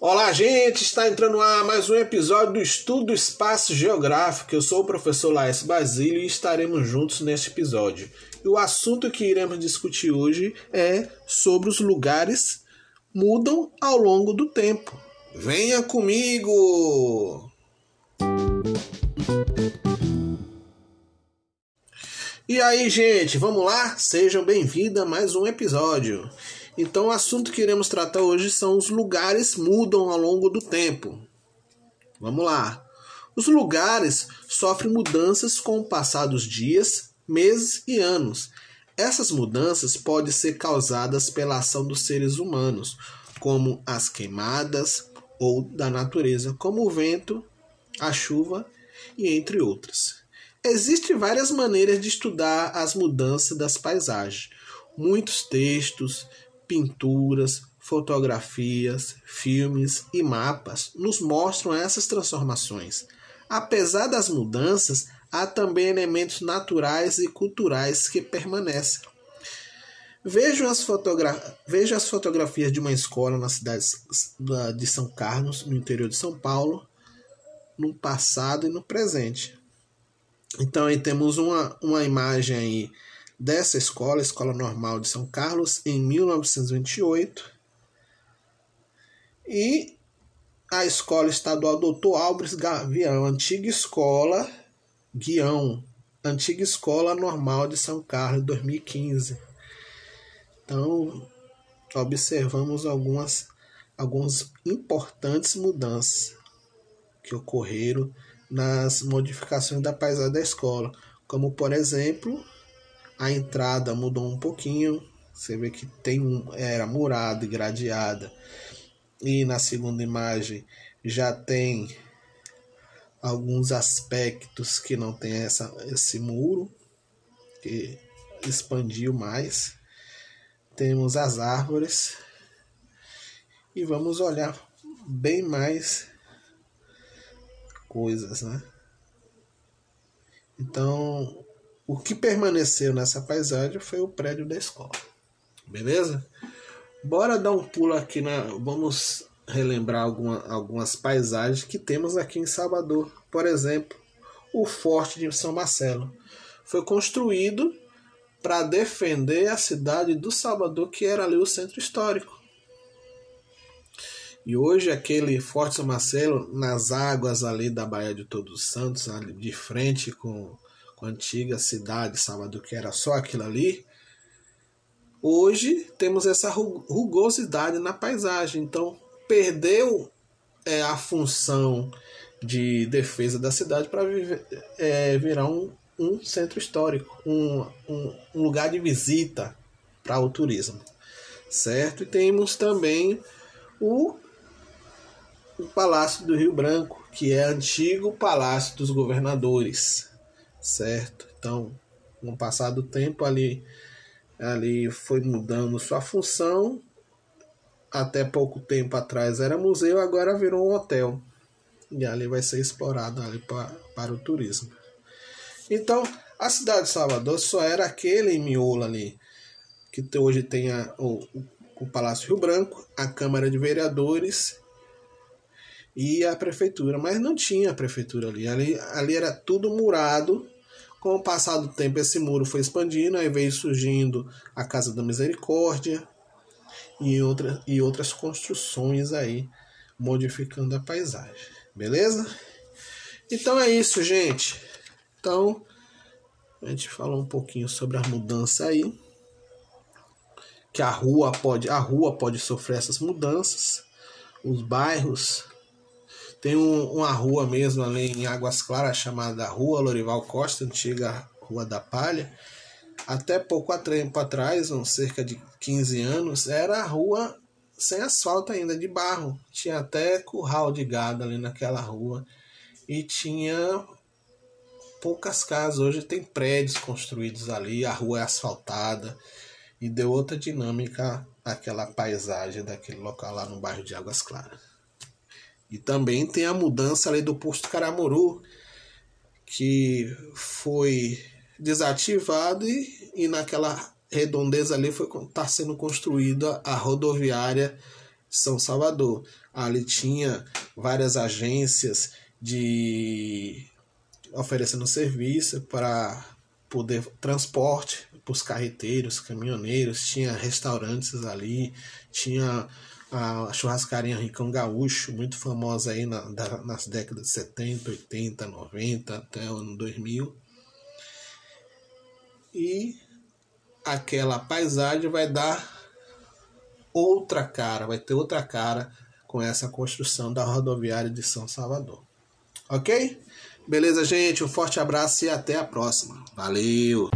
Olá, gente! Está entrando a mais um episódio do Estudo Espaço Geográfico. Eu sou o professor Laércio Basílio e estaremos juntos neste episódio. E o assunto que iremos discutir hoje é sobre os lugares mudam ao longo do tempo. Venha comigo! E aí, gente, vamos lá? Sejam bem-vindos a mais um episódio. Então, o assunto que iremos tratar hoje são os lugares mudam ao longo do tempo. Vamos lá. Os lugares sofrem mudanças com o passar dos dias, meses e anos. Essas mudanças podem ser causadas pela ação dos seres humanos, como as queimadas ou da natureza, como o vento, a chuva e entre outras. Existem várias maneiras de estudar as mudanças das paisagens. Muitos textos, pinturas, fotografias, filmes e mapas nos mostram essas transformações. Apesar das mudanças, há também elementos naturais e culturais que permanecem. Vejo as, fotogra Vejo as fotografias de uma escola na cidade de São Carlos, no interior de São Paulo, no passado e no presente. Então aí temos uma, uma imagem aí dessa escola, Escola Normal de São Carlos, em 1928. E a Escola Estadual Doutor Álvares Gavião, antiga escola Guião, antiga Escola Normal de São Carlos, 2015. Então, observamos algumas, algumas importantes mudanças que ocorreram nas modificações da paisagem da escola, como por exemplo a entrada mudou um pouquinho. Você vê que tem um, era murada e gradeada. E na segunda imagem já tem alguns aspectos que não tem essa, esse muro, que expandiu mais. Temos as árvores. E vamos olhar bem mais coisas, né? Então, o que permaneceu nessa paisagem foi o prédio da escola. Beleza? Bora dar um pulo aqui na. Vamos relembrar alguma, algumas paisagens que temos aqui em Salvador. Por exemplo, o Forte de São Marcelo. Foi construído para defender a cidade do Salvador, que era ali o centro histórico. E hoje aquele Forte São Marcelo, nas águas ali da Baía de Todos os Santos, ali de frente com com a antiga cidade de Salvador, que era só aquilo ali, hoje temos essa rugosidade na paisagem. Então, perdeu é, a função de defesa da cidade para é, virar um, um centro histórico, um, um, um lugar de visita para o turismo. Certo? E temos também o, o Palácio do Rio Branco, que é antigo Palácio dos Governadores certo? Então, com o passar do tempo, ali, ali foi mudando sua função. Até pouco tempo atrás era museu, agora virou um hotel. E ali vai ser explorado ali para, para o turismo. Então, a cidade de Salvador só era aquele miolo ali, que hoje tem a, o, o Palácio Rio Branco, a Câmara de Vereadores e a prefeitura, mas não tinha prefeitura ali. Ali, ali era tudo murado. Com o passar do tempo, esse muro foi expandindo, aí veio surgindo a Casa da Misericórdia e, outra, e outras construções aí, modificando a paisagem. Beleza? Então é isso, gente. Então, a gente falou um pouquinho sobre a mudança aí. Que a rua pode, a rua pode sofrer essas mudanças. Os bairros tem um, uma rua mesmo ali em Águas Claras chamada Rua Lorival Costa, antiga Rua da Palha. Até pouco tempo atrás, uns cerca de 15 anos, era a rua sem asfalto ainda, de barro. Tinha até curral de gado ali naquela rua. E tinha poucas casas. Hoje tem prédios construídos ali, a rua é asfaltada. E deu outra dinâmica àquela paisagem daquele local lá no bairro de Águas Claras. E também tem a mudança ali do posto Caramuru, que foi desativado e, e naquela redondeza ali está sendo construída a rodoviária São Salvador. Ali tinha várias agências de oferecendo serviço para poder transporte para os carreteiros, caminhoneiros, tinha restaurantes ali, tinha a churrascaria Ricão Gaúcho, muito famosa aí na, da, nas décadas de 70, 80, 90 até o ano 2000. E aquela paisagem vai dar outra cara, vai ter outra cara com essa construção da rodoviária de São Salvador. Ok? Beleza, gente? Um forte abraço e até a próxima. Valeu!